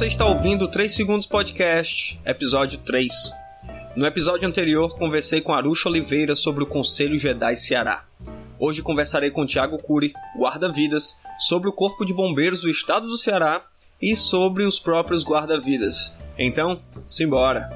Você está ouvindo o 3 Segundos Podcast, episódio 3. No episódio anterior, conversei com Aruxa Oliveira sobre o Conselho Jedi Ceará. Hoje conversarei com Tiago Cury, guarda-vidas, sobre o Corpo de Bombeiros do Estado do Ceará e sobre os próprios guarda-vidas. Então, simbora!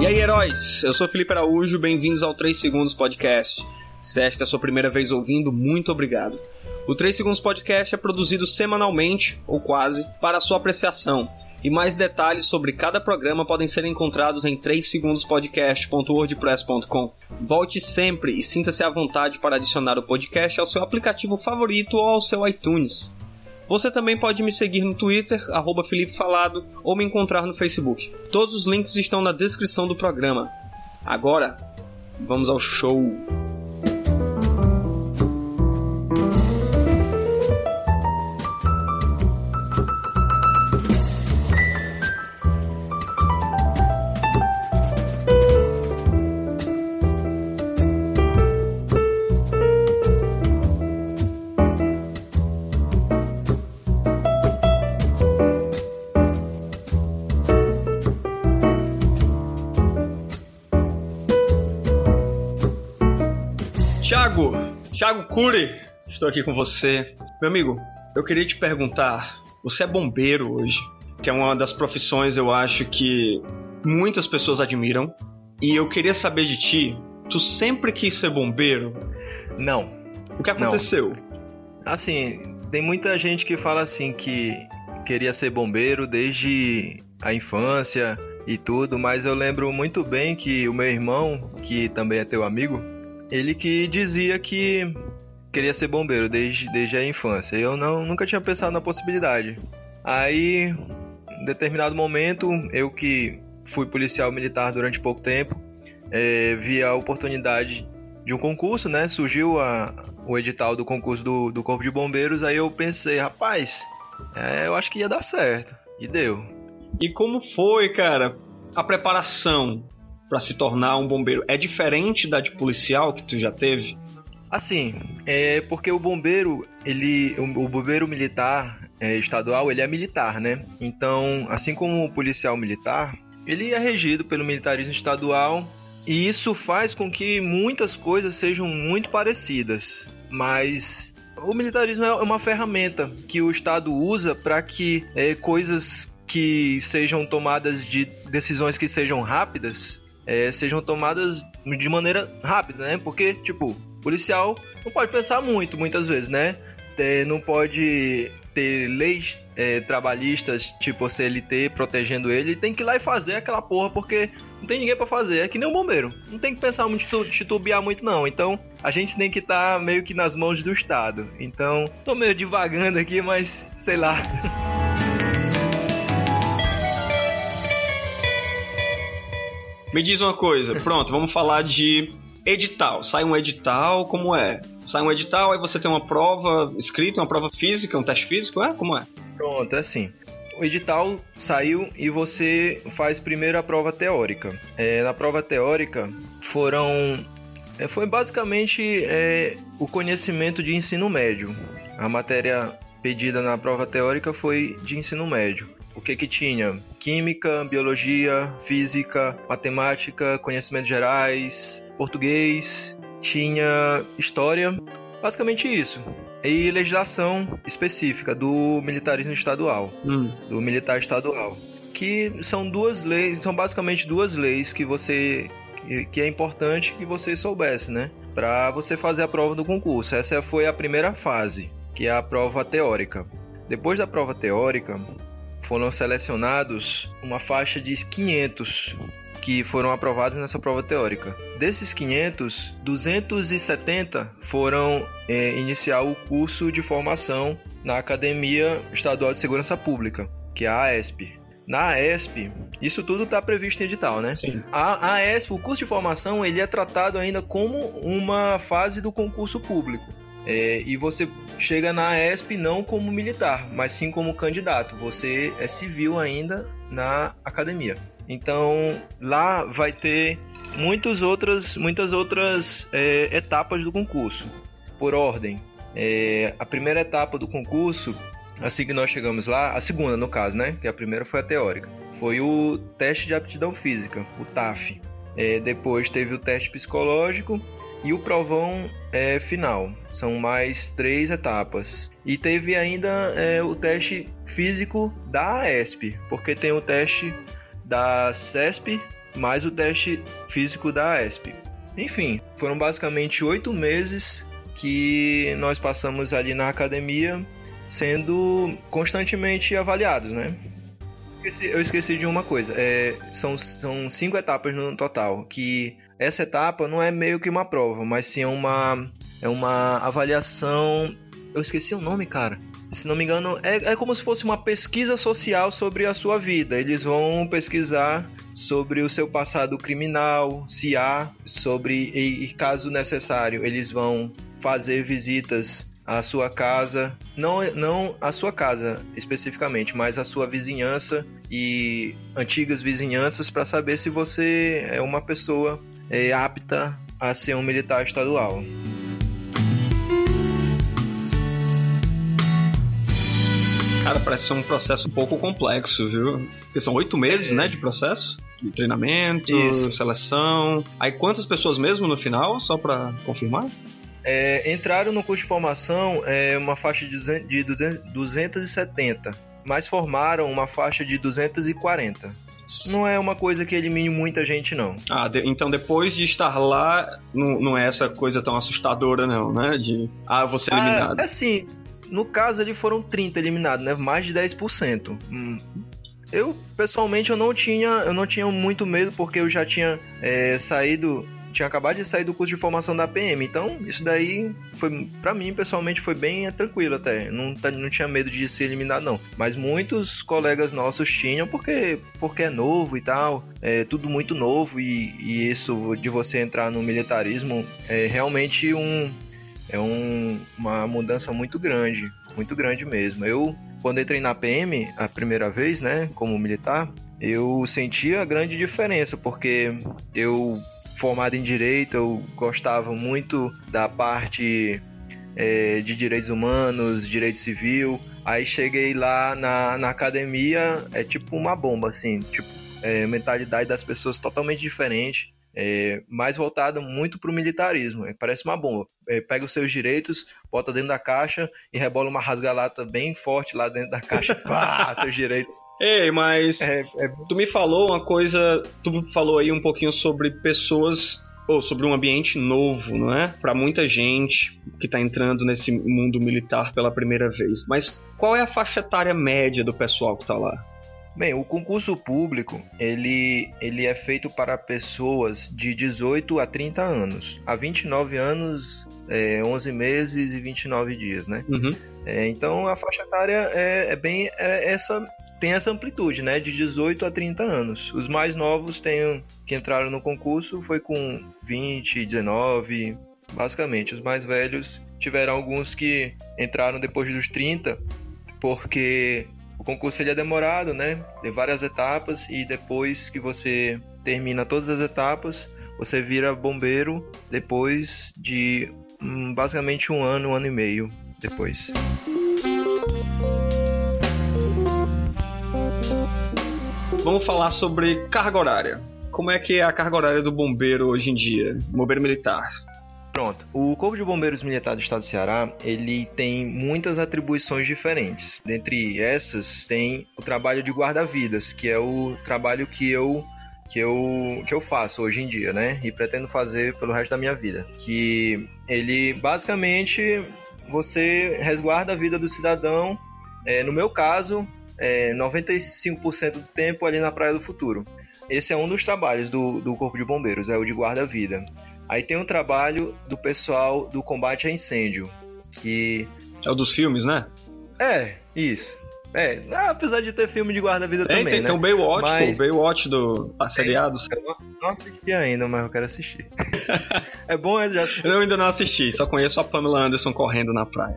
E aí, heróis? Eu sou Felipe Araújo, bem-vindos ao 3 Segundos Podcast. Se esta é a sua primeira vez ouvindo, muito obrigado. O 3 Segundos Podcast é produzido semanalmente, ou quase, para sua apreciação. E mais detalhes sobre cada programa podem ser encontrados em 3segundospodcast.wordpress.com. Volte sempre e sinta-se à vontade para adicionar o podcast ao seu aplicativo favorito ou ao seu iTunes. Você também pode me seguir no Twitter, arroba Felipe Falado, ou me encontrar no Facebook. Todos os links estão na descrição do programa. Agora, vamos ao show! Cury, estou aqui com você. Meu amigo, eu queria te perguntar, você é bombeiro hoje, que é uma das profissões eu acho que muitas pessoas admiram, e eu queria saber de ti, tu sempre quis ser bombeiro? Não. O que aconteceu? Não. Assim, tem muita gente que fala assim que queria ser bombeiro desde a infância e tudo, mas eu lembro muito bem que o meu irmão, que também é teu amigo, ele que dizia que queria ser bombeiro desde, desde a infância. Eu não, nunca tinha pensado na possibilidade. Aí, em determinado momento, eu que fui policial militar durante pouco tempo, é, vi a oportunidade de um concurso, né? Surgiu a, o edital do concurso do, do Corpo de Bombeiros, aí eu pensei, rapaz, é, eu acho que ia dar certo. E deu. E como foi, cara, a preparação para se tornar um bombeiro é diferente da de policial que tu já teve? Assim, é porque o bombeiro, ele, o, bombeiro militar é, estadual, ele é militar, né? Então, assim como o policial militar, ele é regido pelo militarismo estadual e isso faz com que muitas coisas sejam muito parecidas, mas o militarismo é uma ferramenta que o Estado usa para que é, coisas que sejam tomadas de decisões que sejam rápidas é, sejam tomadas de maneira rápida, né? Porque, tipo, policial não pode pensar muito, muitas vezes, né? É, não pode ter leis é, trabalhistas, tipo CLT, protegendo ele, tem que ir lá e fazer aquela porra, porque não tem ninguém para fazer. É que nem um bombeiro. Não tem que pensar muito, titubear muito, não. Então, a gente tem que estar tá meio que nas mãos do Estado. Então, tô meio divagando aqui, mas sei lá. Me diz uma coisa, pronto, vamos falar de edital. Sai um edital, como é? Sai um edital, aí você tem uma prova escrita, uma prova física, um teste físico, é? Como é? Pronto, é assim. O edital saiu e você faz primeiro a prova teórica. É, na prova teórica foram. É, foi basicamente é, o conhecimento de ensino médio. A matéria pedida na prova teórica foi de ensino médio o que que tinha? Química, biologia, física, matemática, conhecimentos gerais, português, tinha história, basicamente isso. E legislação específica do militarismo estadual, hum. do militar estadual, que são duas leis, são basicamente duas leis que você que é importante que você soubesse, né? Para você fazer a prova do concurso. Essa foi a primeira fase, que é a prova teórica. Depois da prova teórica, foram selecionados uma faixa de 500 que foram aprovados nessa prova teórica. Desses 500, 270 foram é, iniciar o curso de formação na Academia Estadual de Segurança Pública, que é a AESP. Na AESP, isso tudo está previsto em edital, né? Sim. A AESP, o curso de formação, ele é tratado ainda como uma fase do concurso público. É, e você chega na ESP não como militar, mas sim como candidato. Você é civil ainda na academia. Então lá vai ter muitas outras, muitas outras é, etapas do concurso. Por ordem, É, a primeira etapa do concurso, assim que nós chegamos lá, a segunda no caso, né? Que a primeira foi a teórica, foi o teste de aptidão física, o TAF. É, depois teve o teste psicológico e o provão é, final. São mais três etapas. E teve ainda é, o teste físico da AESP, porque tem o teste da CESP mais o teste físico da AESP. Enfim, foram basicamente oito meses que nós passamos ali na academia sendo constantemente avaliados, né? Eu esqueci de uma coisa. É, são, são cinco etapas no total. Que essa etapa não é meio que uma prova, mas sim uma, é uma avaliação. Eu esqueci o nome, cara. Se não me engano, é, é como se fosse uma pesquisa social sobre a sua vida. Eles vão pesquisar sobre o seu passado criminal, se há, sobre, e, e caso necessário, eles vão fazer visitas à sua casa, não, não a sua casa especificamente, mas a sua vizinhança e antigas vizinhanças para saber se você é uma pessoa é, apta a ser um militar estadual. Cara, parece ser um processo um pouco complexo, viu? Porque são oito meses, é. né, de processo? De treinamento, Isso. seleção. Aí quantas pessoas mesmo no final, só para confirmar? É, entraram no curso de formação é, uma faixa de 270, mas formaram uma faixa de 240. Não é uma coisa que elimine muita gente, não. Ah, de, então depois de estar lá, não, não é essa coisa tão assustadora, não, né? De, ah, vou ser ah, eliminado. Ah, é assim, no caso ali foram 30 eliminados, né? Mais de 10%. Hum. Eu, pessoalmente, eu não tinha, eu não tinha muito medo porque eu já tinha é, saído tinha acabado de sair do curso de formação da PM, então isso daí foi para mim pessoalmente foi bem tranquilo até, não, tá, não tinha medo de ser eliminado não, mas muitos colegas nossos tinham porque porque é novo e tal, é tudo muito novo e, e isso de você entrar no militarismo é realmente um é um, uma mudança muito grande, muito grande mesmo. Eu, quando entrei na PM a primeira vez, né, como militar, eu sentia a grande diferença, porque eu, formado em direito, eu gostava muito da parte é, de direitos humanos, direito civil. Aí cheguei lá na, na academia, é tipo uma bomba, assim, tipo, é, mentalidade das pessoas totalmente diferente é, mais voltada muito para o militarismo. É, parece uma bomba. É, pega os seus direitos, bota dentro da caixa e rebola uma rasgalata bem forte lá dentro da caixa. Pá, seus direitos. Ei, mas é, é, tu me falou uma coisa, tu falou aí um pouquinho sobre pessoas ou sobre um ambiente novo, não é? Para muita gente que está entrando nesse mundo militar pela primeira vez. Mas qual é a faixa etária média do pessoal que está lá? Bem, o concurso público, ele, ele é feito para pessoas de 18 a 30 anos. Há 29 anos, é, 11 meses e 29 dias, né? Uhum. É, então, a faixa etária é, é bem é essa tem essa amplitude, né, de 18 a 30 anos. Os mais novos têm, que entraram no concurso foi com 20, 19, basicamente. Os mais velhos tiveram alguns que entraram depois dos 30, porque o concurso ele é demorado, né? Tem várias etapas e depois que você termina todas as etapas, você vira bombeiro depois de hum, basicamente um ano, um ano e meio depois. Vamos falar sobre carga horária. Como é que é a carga horária do bombeiro hoje em dia, bombeiro militar? Pronto. O Corpo de Bombeiros Militar do Estado do Ceará, ele tem muitas atribuições diferentes. Dentre essas, tem o trabalho de guarda-vidas, que é o trabalho que eu que eu, que eu faço hoje em dia, né? E pretendo fazer pelo resto da minha vida. Que ele, basicamente, você resguarda a vida do cidadão. É, no meu caso, é, 95% do tempo ali na Praia do Futuro. Esse é um dos trabalhos do, do Corpo de Bombeiros, é o de guarda-vida. Aí tem um trabalho do pessoal do combate a incêndio, que. É o dos filmes, né? É, isso. É, apesar de ter filme de guarda-vida também, tem, né? Tem o Baywatch, mas... pô, Baywatch do a seriado. Eu não, assisti ainda, mas eu quero assistir. é bom, eu já assisti. Eu ainda não assisti, só conheço a Pamela Anderson correndo na praia.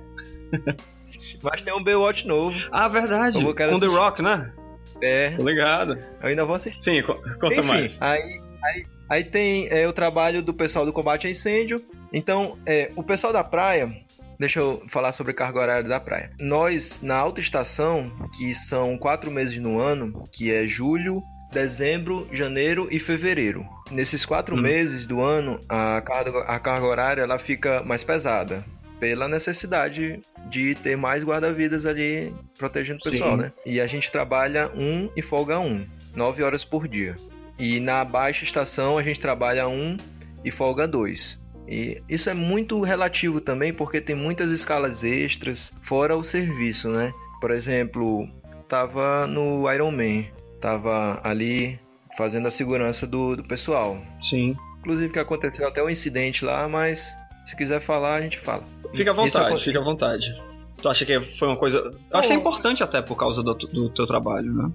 mas tem um Baywatch novo. Ah, verdade. Com assistir. The Rock, né? É. Tô ligado. Eu ainda vou assistir. Sim, conta Enfim, mais. Aí, aí Aí tem é, o trabalho do pessoal do combate a incêndio. Então, é, o pessoal da praia, deixa eu falar sobre carga horária da praia. Nós, na autoestação, que são quatro meses no ano, que é julho, dezembro, janeiro e fevereiro. Nesses quatro hum. meses do ano, a carga, a carga horária ela fica mais pesada pela necessidade de ter mais guarda-vidas ali protegendo o pessoal, Sim. né? E a gente trabalha um e folga um, nove horas por dia. E na baixa estação a gente trabalha um e folga dois. E isso é muito relativo também, porque tem muitas escalas extras fora o serviço, né? Por exemplo, tava no Iron Man, tava ali fazendo a segurança do, do pessoal. Sim. Inclusive que aconteceu até um incidente lá, mas se quiser falar, a gente fala. Fica à vontade, fica à vontade. Tu acha que foi uma coisa. Eu acho que é importante até por causa do, do teu trabalho, né?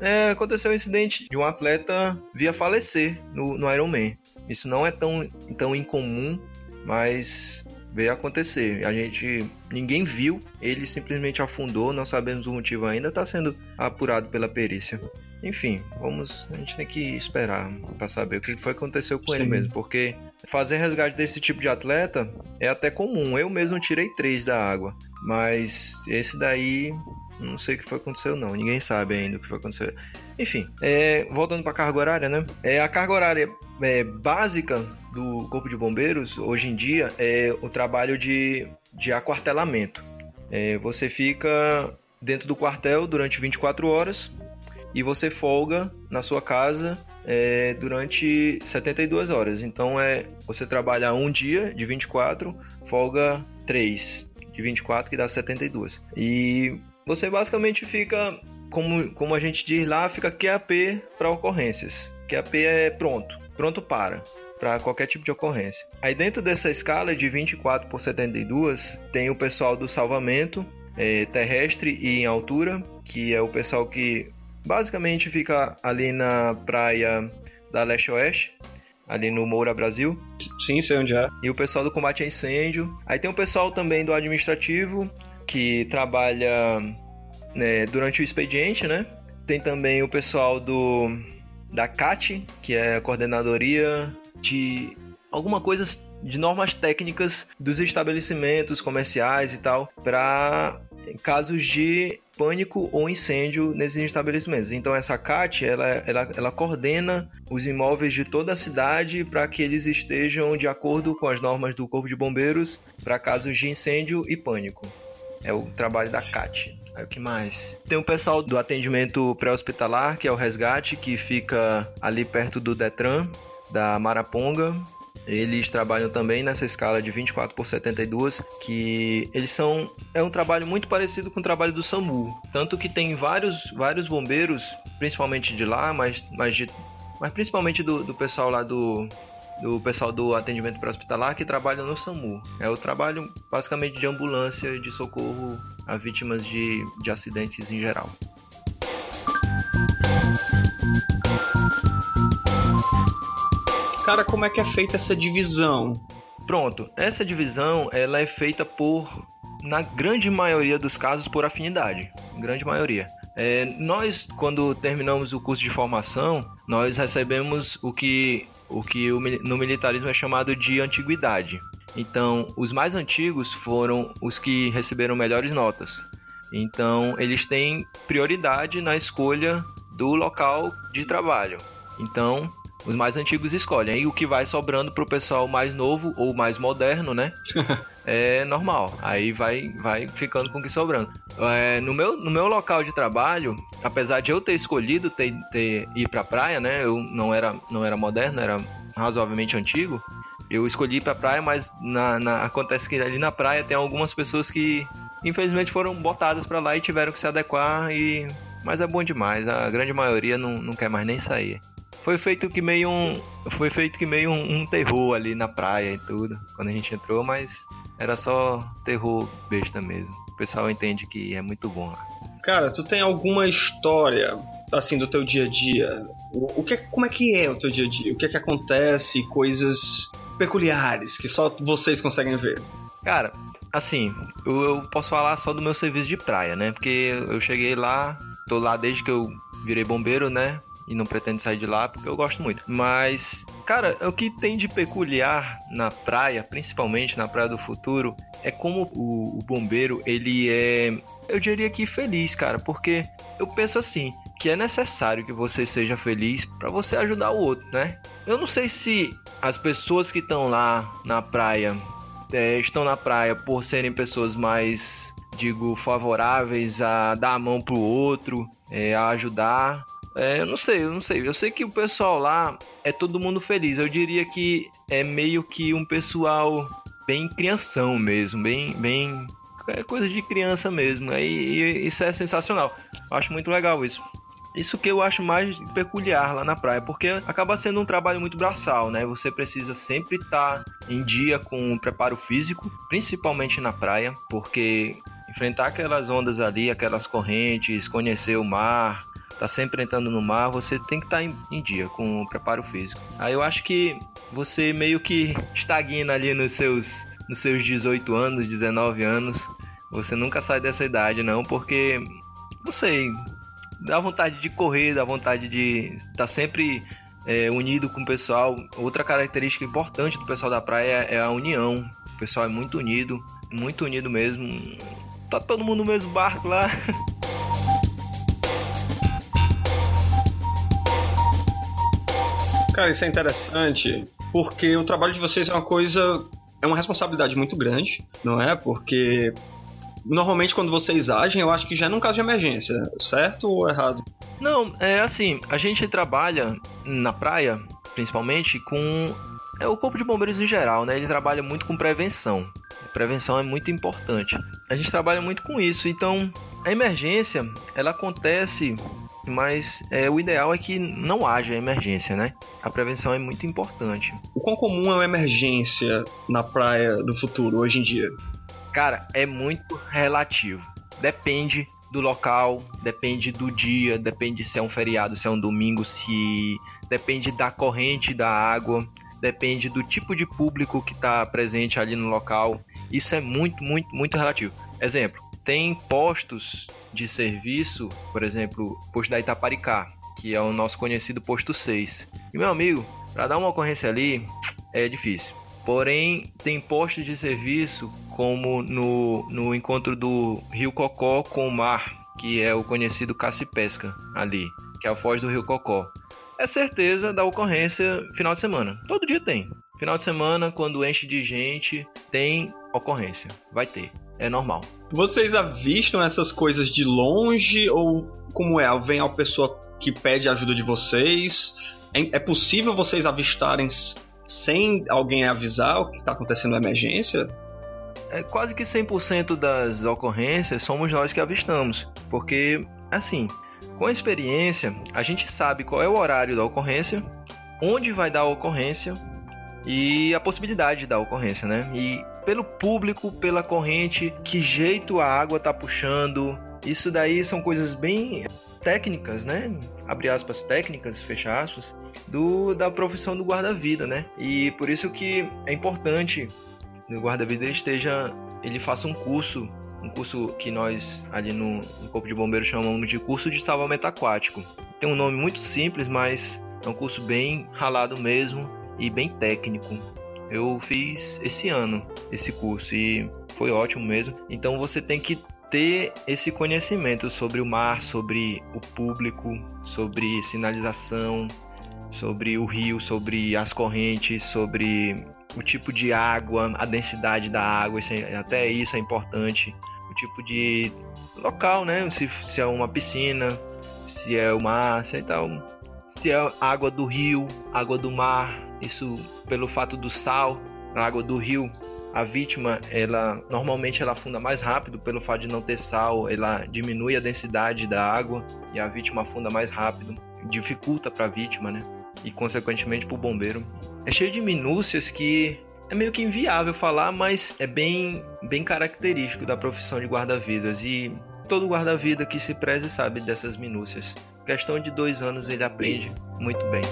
É, aconteceu um incidente de um atleta via falecer no, no Ironman. Isso não é tão, tão incomum, mas veio acontecer. A gente. Ninguém viu, ele simplesmente afundou, não sabemos o motivo ainda, está sendo apurado pela perícia. Enfim, vamos. A gente tem que esperar para saber o que foi que aconteceu com Sim. ele mesmo, porque fazer resgate desse tipo de atleta é até comum. Eu mesmo tirei três da água, mas esse daí não sei o que foi aconteceu não. Ninguém sabe ainda o que foi aconteceu. Enfim, é, voltando para a carga horária, né? É a carga horária é, básica do corpo de bombeiros hoje em dia é o trabalho de, de aquartelamento. É, você fica dentro do quartel durante 24 horas e você folga na sua casa é, durante 72 horas. Então é você trabalha um dia de 24, folga 3 de 24 que dá 72. E você basicamente fica como, como a gente diz lá, fica QAP para ocorrências. QAP é pronto, pronto para para qualquer tipo de ocorrência. Aí dentro dessa escala de 24 por 72 tem o pessoal do salvamento é, terrestre e em altura, que é o pessoal que Basicamente fica ali na praia da leste-oeste, ali no Moura Brasil. Sim, sei onde é. E o pessoal do combate a incêndio. Aí tem o pessoal também do administrativo, que trabalha né, durante o expediente, né? Tem também o pessoal do da CAT, que é a coordenadoria de alguma coisa de normas técnicas dos estabelecimentos comerciais e tal, para casos de pânico ou incêndio nesses estabelecimentos. Então essa CAT, ela, ela, ela coordena os imóveis de toda a cidade para que eles estejam de acordo com as normas do Corpo de Bombeiros para casos de incêndio e pânico. É o trabalho da CAT. O que mais? Tem o pessoal do atendimento pré-hospitalar, que é o resgate, que fica ali perto do Detran, da Maraponga, eles trabalham também nessa escala de 24 por 72, que eles são é um trabalho muito parecido com o trabalho do SAMU, tanto que tem vários vários bombeiros, principalmente de lá, mas mas, de, mas principalmente do, do pessoal lá do do pessoal do atendimento pré-hospitalar que trabalham no SAMU. É o trabalho basicamente de ambulância de socorro a vítimas de, de acidentes em geral. Cara, como é que é feita essa divisão? Pronto, essa divisão ela é feita por, na grande maioria dos casos, por afinidade. Grande maioria. É, nós, quando terminamos o curso de formação, nós recebemos o que, o que no militarismo é chamado de antiguidade. Então, os mais antigos foram os que receberam melhores notas. Então, eles têm prioridade na escolha do local de trabalho. Então, os mais antigos escolhem. E o que vai sobrando pro pessoal mais novo ou mais moderno, né? é normal. Aí vai, vai ficando com o que sobrando. É, no, meu, no meu local de trabalho, apesar de eu ter escolhido ter, ter, ir pra praia, né? Eu não era, não era moderno, era razoavelmente antigo. Eu escolhi ir pra praia, mas na, na, acontece que ali na praia tem algumas pessoas que infelizmente foram botadas para lá e tiveram que se adequar e mas é bom demais, a grande maioria não, não quer mais nem sair. Foi feito que meio um. Foi feito que meio um, um, terror ali na praia e tudo. Quando a gente entrou, mas era só terror besta mesmo. O pessoal entende que é muito bom lá. Cara, tu tem alguma história assim do teu dia a dia? O, o que, como é que é o teu dia a dia? O que é que acontece? Coisas peculiares que só vocês conseguem ver? Cara, assim, eu, eu posso falar só do meu serviço de praia, né? Porque eu cheguei lá, tô lá desde que eu virei bombeiro, né? E não pretendo sair de lá porque eu gosto muito. Mas, cara, o que tem de peculiar na praia, principalmente na Praia do Futuro, é como o, o bombeiro, ele é, eu diria que feliz, cara, porque eu penso assim, que é necessário que você seja feliz para você ajudar o outro, né? Eu não sei se as pessoas que estão lá na praia é, estão na praia por serem pessoas mais, digo, favoráveis a dar a mão pro outro, é, a ajudar. É, eu não sei, eu não sei. Eu sei que o pessoal lá é todo mundo feliz. Eu diria que é meio que um pessoal bem crianção mesmo, bem, bem é coisa de criança mesmo. E, e isso é sensacional. Eu acho muito legal isso. Isso que eu acho mais peculiar lá na praia, porque acaba sendo um trabalho muito braçal, né? Você precisa sempre estar em dia com o preparo físico, principalmente na praia, porque enfrentar aquelas ondas ali, aquelas correntes, conhecer o mar, tá sempre entrando no mar, você tem que estar em, em dia com o preparo físico. Aí eu acho que você meio que estagna ali nos seus nos seus 18 anos, 19 anos. Você nunca sai dessa idade não, porque não sei, dá vontade de correr, dá vontade de estar tá sempre é, unido com o pessoal. Outra característica importante do pessoal da praia é a união. O pessoal é muito unido, muito unido mesmo. Tá todo mundo no mesmo barco lá. Cara, isso é interessante porque o trabalho de vocês é uma coisa. É uma responsabilidade muito grande, não é? Porque normalmente quando vocês agem, eu acho que já é num caso de emergência, certo ou errado? Não, é assim, a gente trabalha na praia, principalmente, com é o corpo de bombeiros em geral, né? Ele trabalha muito com prevenção. prevenção é muito importante. A gente trabalha muito com isso, então a emergência ela acontece, mas é, o ideal é que não haja emergência, né? A prevenção é muito importante. O quão comum é uma emergência na praia do futuro hoje em dia? Cara, é muito relativo. Depende do local, depende do dia, depende se é um feriado, se é um domingo, se depende da corrente da água, depende do tipo de público que está presente ali no local. Isso é muito, muito, muito relativo. Exemplo, tem postos de serviço, por exemplo, posto da Itaparicá, que é o nosso conhecido posto 6. E meu amigo, para dar uma ocorrência ali é difícil. Porém, tem postos de serviço como no, no encontro do Rio Cocó com o mar, que é o conhecido caça e pesca ali, que é a foz do Rio Cocó. É certeza da ocorrência final de semana. Todo dia tem. Final de semana, quando enche de gente, tem ocorrência. Vai ter. É normal. Vocês avistam essas coisas de longe ou como é? Vem a pessoa que pede ajuda de vocês? É, é possível vocês avistarem sem alguém avisar o que está acontecendo na emergência? É quase que 100% das ocorrências somos nós que avistamos, porque assim, com a experiência, a gente sabe qual é o horário da ocorrência, onde vai dar a ocorrência e a possibilidade da ocorrência, né? E pelo público, pela corrente, que jeito a água tá puxando, isso daí são coisas bem técnicas, né? Abre aspas, técnicas, fecha aspas, do, da profissão do guarda-vida, né? E por isso que é importante que o guarda-vida esteja, ele faça um curso, um curso que nós ali no, no Corpo de Bombeiros chamamos de curso de salvamento aquático. Tem um nome muito simples, mas é um curso bem ralado mesmo e bem técnico. Eu fiz esse ano esse curso e foi ótimo mesmo. Então você tem que ter esse conhecimento sobre o mar, sobre o público, sobre sinalização, sobre o rio, sobre as correntes, sobre o tipo de água, a densidade da água, isso é, até isso é importante. O tipo de local, né? Se, se é uma piscina, se é o mar, se é tal. Se é água do rio, água do mar, isso pelo fato do sal, a água do rio a vítima, ela normalmente ela afunda mais rápido pelo fato de não ter sal, ela diminui a densidade da água e a vítima afunda mais rápido, dificulta para a vítima, né? E consequentemente para o bombeiro. É cheio de minúcias que é meio que inviável falar, mas é bem, bem característico da profissão de guarda-vidas e todo guarda-vida que se preze sabe dessas minúcias. Questão de dois anos ele aprende muito bem.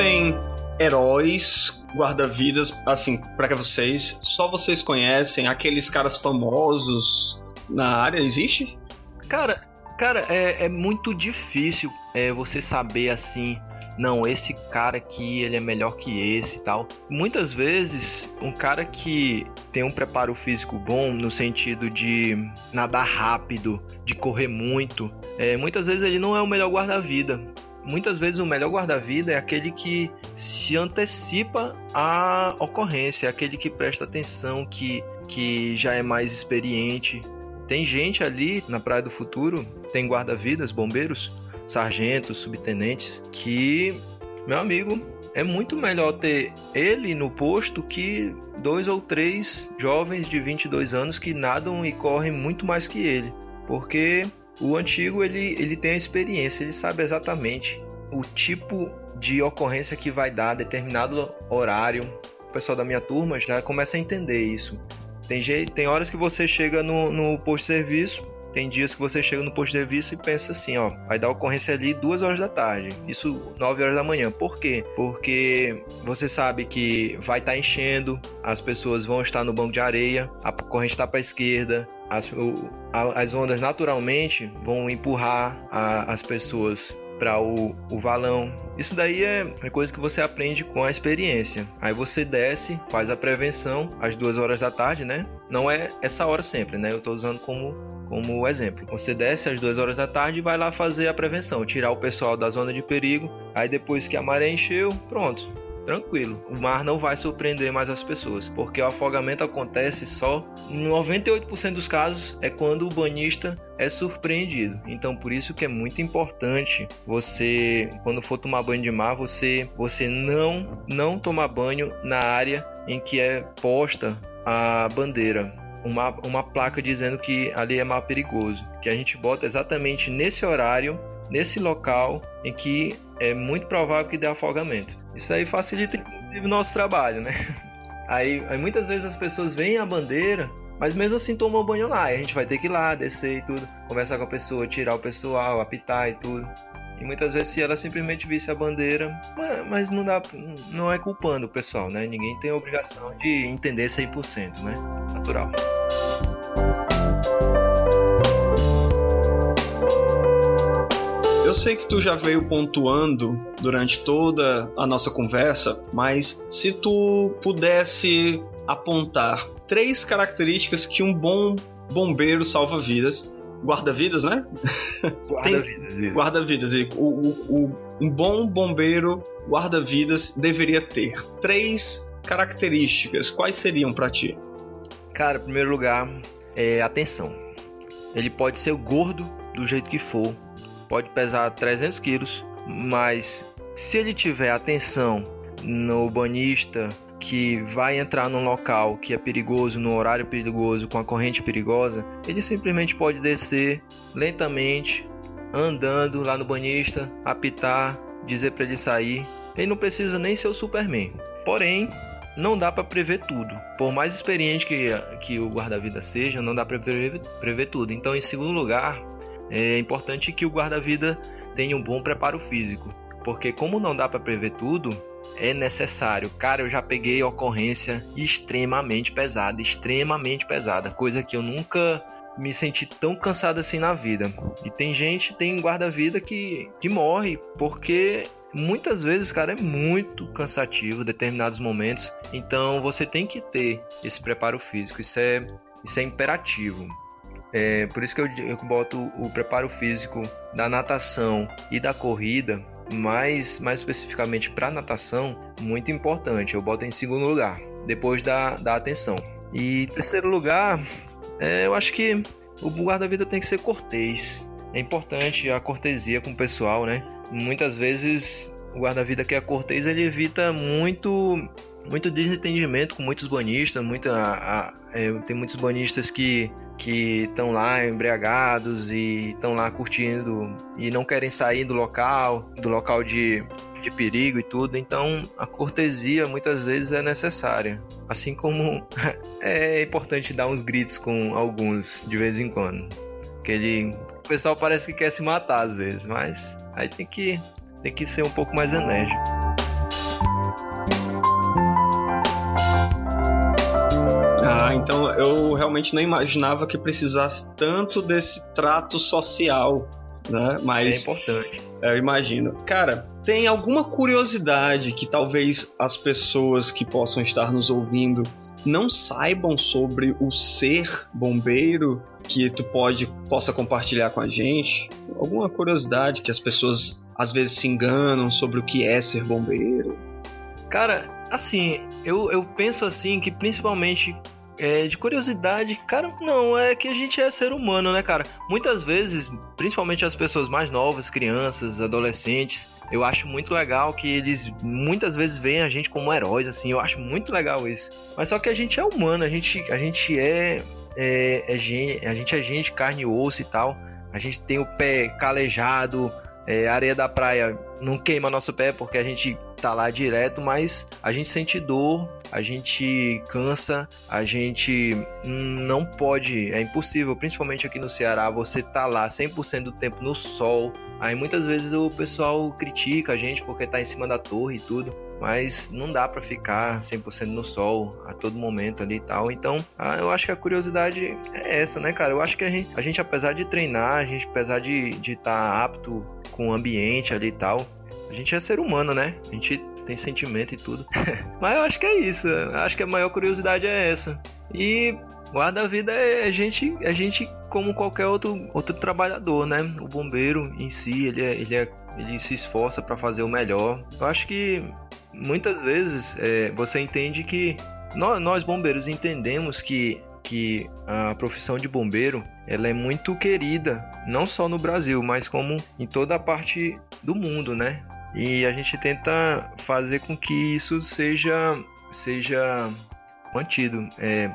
Existem heróis, guarda-vidas, assim, para vocês, só vocês conhecem, aqueles caras famosos na área? Existe? Cara, cara, é, é muito difícil é, você saber assim não, esse cara aqui ele é melhor que esse e tal. Muitas vezes, um cara que tem um preparo físico bom, no sentido de nadar rápido, de correr muito, é, muitas vezes ele não é o melhor guarda-vida. Muitas vezes o melhor guarda-vida é aquele que se antecipa à ocorrência, é aquele que presta atenção, que, que já é mais experiente. Tem gente ali na Praia do Futuro, tem guarda-vidas, bombeiros, sargentos, subtenentes, que, meu amigo, é muito melhor ter ele no posto que dois ou três jovens de 22 anos que nadam e correm muito mais que ele. Porque o antigo ele, ele tem a experiência, ele sabe exatamente o tipo de ocorrência que vai dar determinado horário. O pessoal da minha turma já começa a entender isso. Tem, jeito, tem horas que você chega no, no posto de serviço, tem dias que você chega no posto de serviço e pensa assim, ó, vai dar ocorrência ali duas horas da tarde, isso 9 horas da manhã. Por quê? Porque você sabe que vai estar tá enchendo, as pessoas vão estar no banco de areia, a corrente está para a esquerda, as, o, a, as ondas naturalmente vão empurrar a, as pessoas para o, o valão. Isso daí é, é coisa que você aprende com a experiência. Aí você desce, faz a prevenção às duas horas da tarde, né? Não é essa hora sempre, né? Eu estou usando como como exemplo. Você desce às duas horas da tarde e vai lá fazer a prevenção, tirar o pessoal da zona de perigo. Aí depois que a maré encheu, pronto, tranquilo. O mar não vai surpreender mais as pessoas, porque o afogamento acontece só em 98% dos casos é quando o banhista é surpreendido. Então por isso que é muito importante você quando for tomar banho de mar, você você não não tomar banho na área em que é posta a bandeira. Uma, uma placa dizendo que ali é mar perigoso, que a gente bota exatamente nesse horário, nesse local em que é muito provável que dê afogamento. Isso aí facilita inclusive o nosso trabalho, né? Aí, aí, muitas vezes as pessoas veem a bandeira, mas mesmo assim tomam banho lá. A gente vai ter que ir lá, descer e tudo, conversar com a pessoa, tirar o pessoal, apitar e tudo. E muitas vezes se ela simplesmente visse a bandeira, mas não dá, não é culpando o pessoal, né? Ninguém tem a obrigação de entender 100%, né? Natural. Eu sei que tu já veio pontuando durante toda a nossa conversa, mas se tu pudesse apontar três características que um bom bombeiro salva vidas, guarda-vidas, né? Guarda-vidas, isso. Guarda-vidas. O, o, o, um bom bombeiro guarda-vidas deveria ter três características. Quais seriam para ti? Cara, em primeiro lugar, é atenção. Ele pode ser gordo do jeito que for, pode pesar 300 quilos, mas se ele tiver atenção no banista que vai entrar num local que é perigoso, no horário perigoso, com a corrente perigosa, ele simplesmente pode descer lentamente, andando lá no banista, apitar, dizer para ele sair. Ele não precisa nem ser o Superman. Porém, não dá para prever tudo. Por mais experiente que, que o guarda-vida seja, não dá para prever, prever tudo. Então, em segundo lugar, é importante que o guarda-vida tenha um bom preparo físico, porque como não dá para prever tudo, é necessário. Cara, eu já peguei ocorrência extremamente pesada, extremamente pesada, coisa que eu nunca me senti tão cansado assim na vida. E tem gente, tem guarda-vida que, que morre porque muitas vezes, cara, é muito cansativo determinados momentos. Então você tem que ter esse preparo físico. Isso é, isso é imperativo. É, por isso que eu, eu boto o preparo físico da natação e da corrida, mais, mais especificamente para natação, muito importante. Eu boto em segundo lugar, depois da, da atenção. E terceiro lugar, é, eu acho que o guarda-vida tem que ser cortês. É importante a cortesia com o pessoal, né? Muitas vezes o guarda-vida que é cortês ele evita muito muito desentendimento com muitos banistas, muita, a, é, tem muitos banistas que que estão lá embriagados e estão lá curtindo e não querem sair do local, do local de, de perigo e tudo. Então a cortesia muitas vezes é necessária, assim como é importante dar uns gritos com alguns de vez em quando. Aquele o pessoal parece que quer se matar às vezes, mas aí tem que tem que ser um pouco mais enérgico. Ah, Então eu realmente não imaginava que precisasse tanto desse trato social, né? Mas é importante. Eu imagino. Cara, tem alguma curiosidade que talvez as pessoas que possam estar nos ouvindo não saibam sobre o ser bombeiro que tu pode possa compartilhar com a gente? Alguma curiosidade que as pessoas às vezes se enganam sobre o que é ser bombeiro? Cara, assim, eu, eu penso assim que principalmente é, de curiosidade, cara, não, é que a gente é ser humano, né, cara? Muitas vezes, principalmente as pessoas mais novas, crianças, adolescentes, eu acho muito legal que eles muitas vezes veem a gente como heróis, assim, eu acho muito legal isso. Mas só que a gente é humano, a gente, a gente é, é, é a gente é gente, carne e osso e tal. A gente tem o pé calejado, é, a areia da praia não queima nosso pé porque a gente tá lá direto, mas a gente sente dor, a gente cansa, a gente não pode, é impossível, principalmente aqui no Ceará, você tá lá 100% do tempo no sol. Aí muitas vezes o pessoal critica a gente porque tá em cima da torre e tudo mas não dá para ficar 100% no sol a todo momento ali e tal. Então, ah, eu acho que a curiosidade é essa, né, cara? Eu acho que a gente, a gente apesar de treinar, a gente apesar de estar de tá apto com o ambiente ali e tal, a gente é ser humano, né? A gente tem sentimento e tudo. mas eu acho que é isso. Eu acho que a maior curiosidade é essa. E guarda-vida é a gente, a gente como qualquer outro, outro trabalhador, né? O bombeiro em si, ele, é, ele, é, ele se esforça para fazer o melhor. Eu acho que muitas vezes é, você entende que nós, nós, bombeiros entendemos que, que a profissão de bombeiro ela é muito querida, não só no Brasil, mas como em toda a parte do mundo, né? E a gente tenta fazer com que isso seja, seja mantido. É,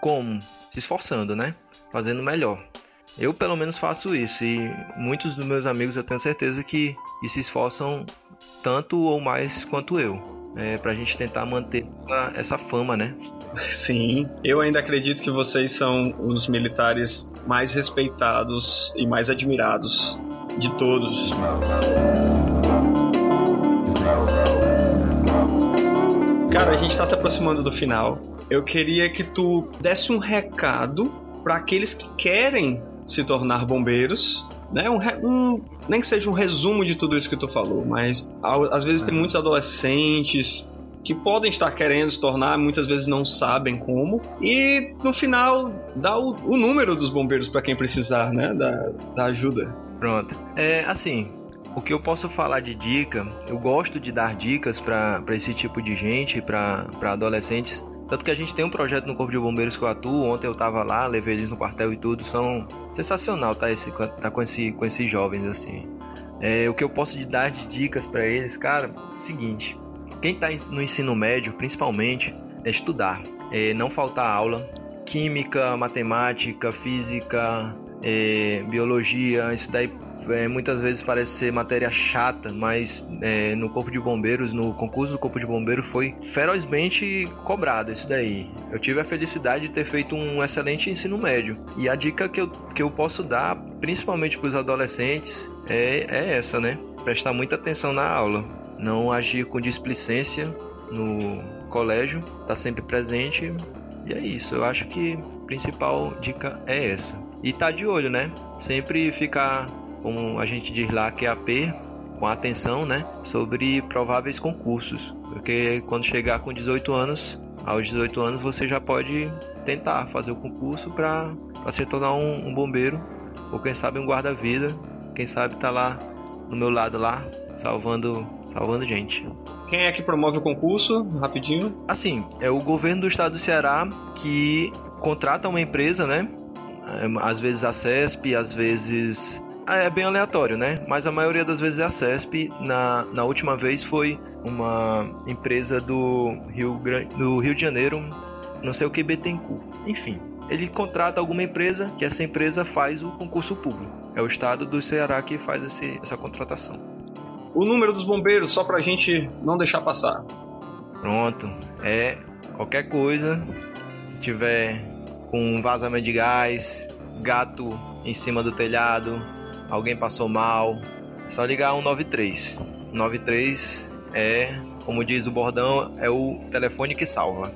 como? Se esforçando, né? Fazendo melhor. Eu pelo menos faço isso e muitos dos meus amigos eu tenho certeza que, que se esforçam tanto ou mais quanto eu. É, pra gente tentar manter essa fama, né? Sim, eu ainda acredito que vocês são os militares mais respeitados e mais admirados de todos. Cara, a gente está se aproximando do final. Eu queria que tu desse um recado para aqueles que querem se tornar bombeiros né? Um, um, nem que seja um resumo de tudo isso que tu falou, mas às vezes tem muitos adolescentes que podem estar querendo se tornar, muitas vezes não sabem como, e no final dá o, o número dos bombeiros para quem precisar, né? Da, da ajuda. Pronto. É assim, o que eu posso falar de dica, eu gosto de dar dicas para esse tipo de gente, para adolescentes tanto que a gente tem um projeto no Corpo de Bombeiros que eu atuo. Ontem eu tava lá, levei eles no quartel e tudo. São sensacional, tá? Esse, tá com, esse, com esses jovens assim. É, o que eu posso dar de dicas para eles, cara, seguinte. Quem tá no ensino médio, principalmente, é estudar. É, não faltar aula. Química, matemática, física, é, biologia, isso daí é, muitas vezes parece ser matéria chata, mas é, no Corpo de Bombeiros, no concurso do Corpo de Bombeiros, foi ferozmente cobrado isso daí. Eu tive a felicidade de ter feito um excelente ensino médio. E a dica que eu, que eu posso dar, principalmente para os adolescentes, é, é essa, né? Prestar muita atenção na aula. Não agir com displicência no colégio, tá sempre presente. E é isso, eu acho que a principal dica é essa. E tá de olho, né? Sempre ficar como a gente diz lá, que é AP, com atenção, né, sobre prováveis concursos, porque quando chegar com 18 anos, aos 18 anos você já pode tentar fazer o concurso para se tornar um, um, bombeiro ou quem sabe um guarda-vida, quem sabe tá lá no meu lado lá salvando salvando gente. Quem é que promove o concurso? Rapidinho. Assim, é o governo do estado do Ceará que contrata uma empresa, né? Às vezes a CESP, às vezes é bem aleatório, né? Mas a maioria das vezes é a CESP. Na, na última vez foi uma empresa do Rio, do Rio de Janeiro, não sei o que, Betancourt. Enfim, ele contrata alguma empresa que essa empresa faz o concurso público. É o estado do Ceará que faz esse, essa contratação. O número dos bombeiros, só pra gente não deixar passar. Pronto. É qualquer coisa. Se tiver com vazamento de gás, gato em cima do telhado, alguém passou mal, só ligar 193. 93 é, como diz o bordão, é o telefone que salva.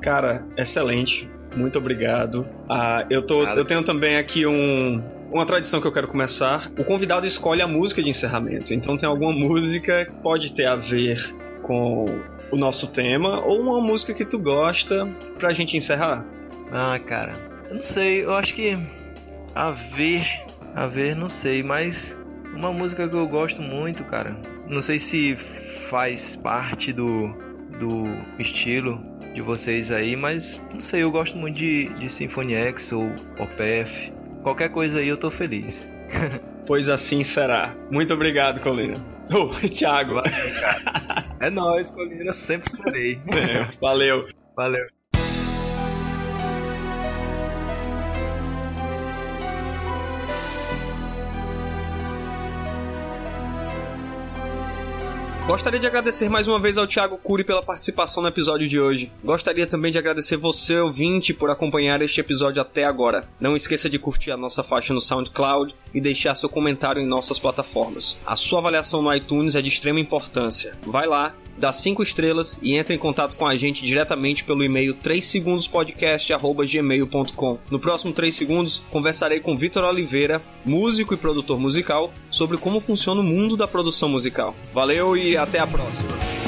Cara, excelente. Muito obrigado. Ah, eu, tô, eu tenho também aqui um, uma tradição que eu quero começar. O convidado escolhe a música de encerramento. Então tem alguma música que pode ter a ver com o nosso tema ou uma música que tu gosta pra gente encerrar. Ah, cara, eu não sei, eu acho que a ver, a ver, não sei, mas uma música que eu gosto muito, cara. Não sei se faz parte do, do estilo de vocês aí, mas não sei, eu gosto muito de, de Symphony X ou OPF. Qualquer coisa aí eu tô feliz. pois assim será. Muito obrigado, Colina. Oh, Thiago. é nóis, Colina, sempre serei. É, valeu. Valeu. Gostaria de agradecer mais uma vez ao Thiago Cury pela participação no episódio de hoje. Gostaria também de agradecer você, ouvinte, por acompanhar este episódio até agora. Não esqueça de curtir a nossa faixa no SoundCloud e deixar seu comentário em nossas plataformas. A sua avaliação no iTunes é de extrema importância. Vai lá, dá 5 estrelas e entre em contato com a gente diretamente pelo e-mail 3segundospodcast.gmail.com. No próximo 3 segundos, conversarei com Vitor Oliveira, músico e produtor musical, sobre como funciona o mundo da produção musical. Valeu e até a próxima!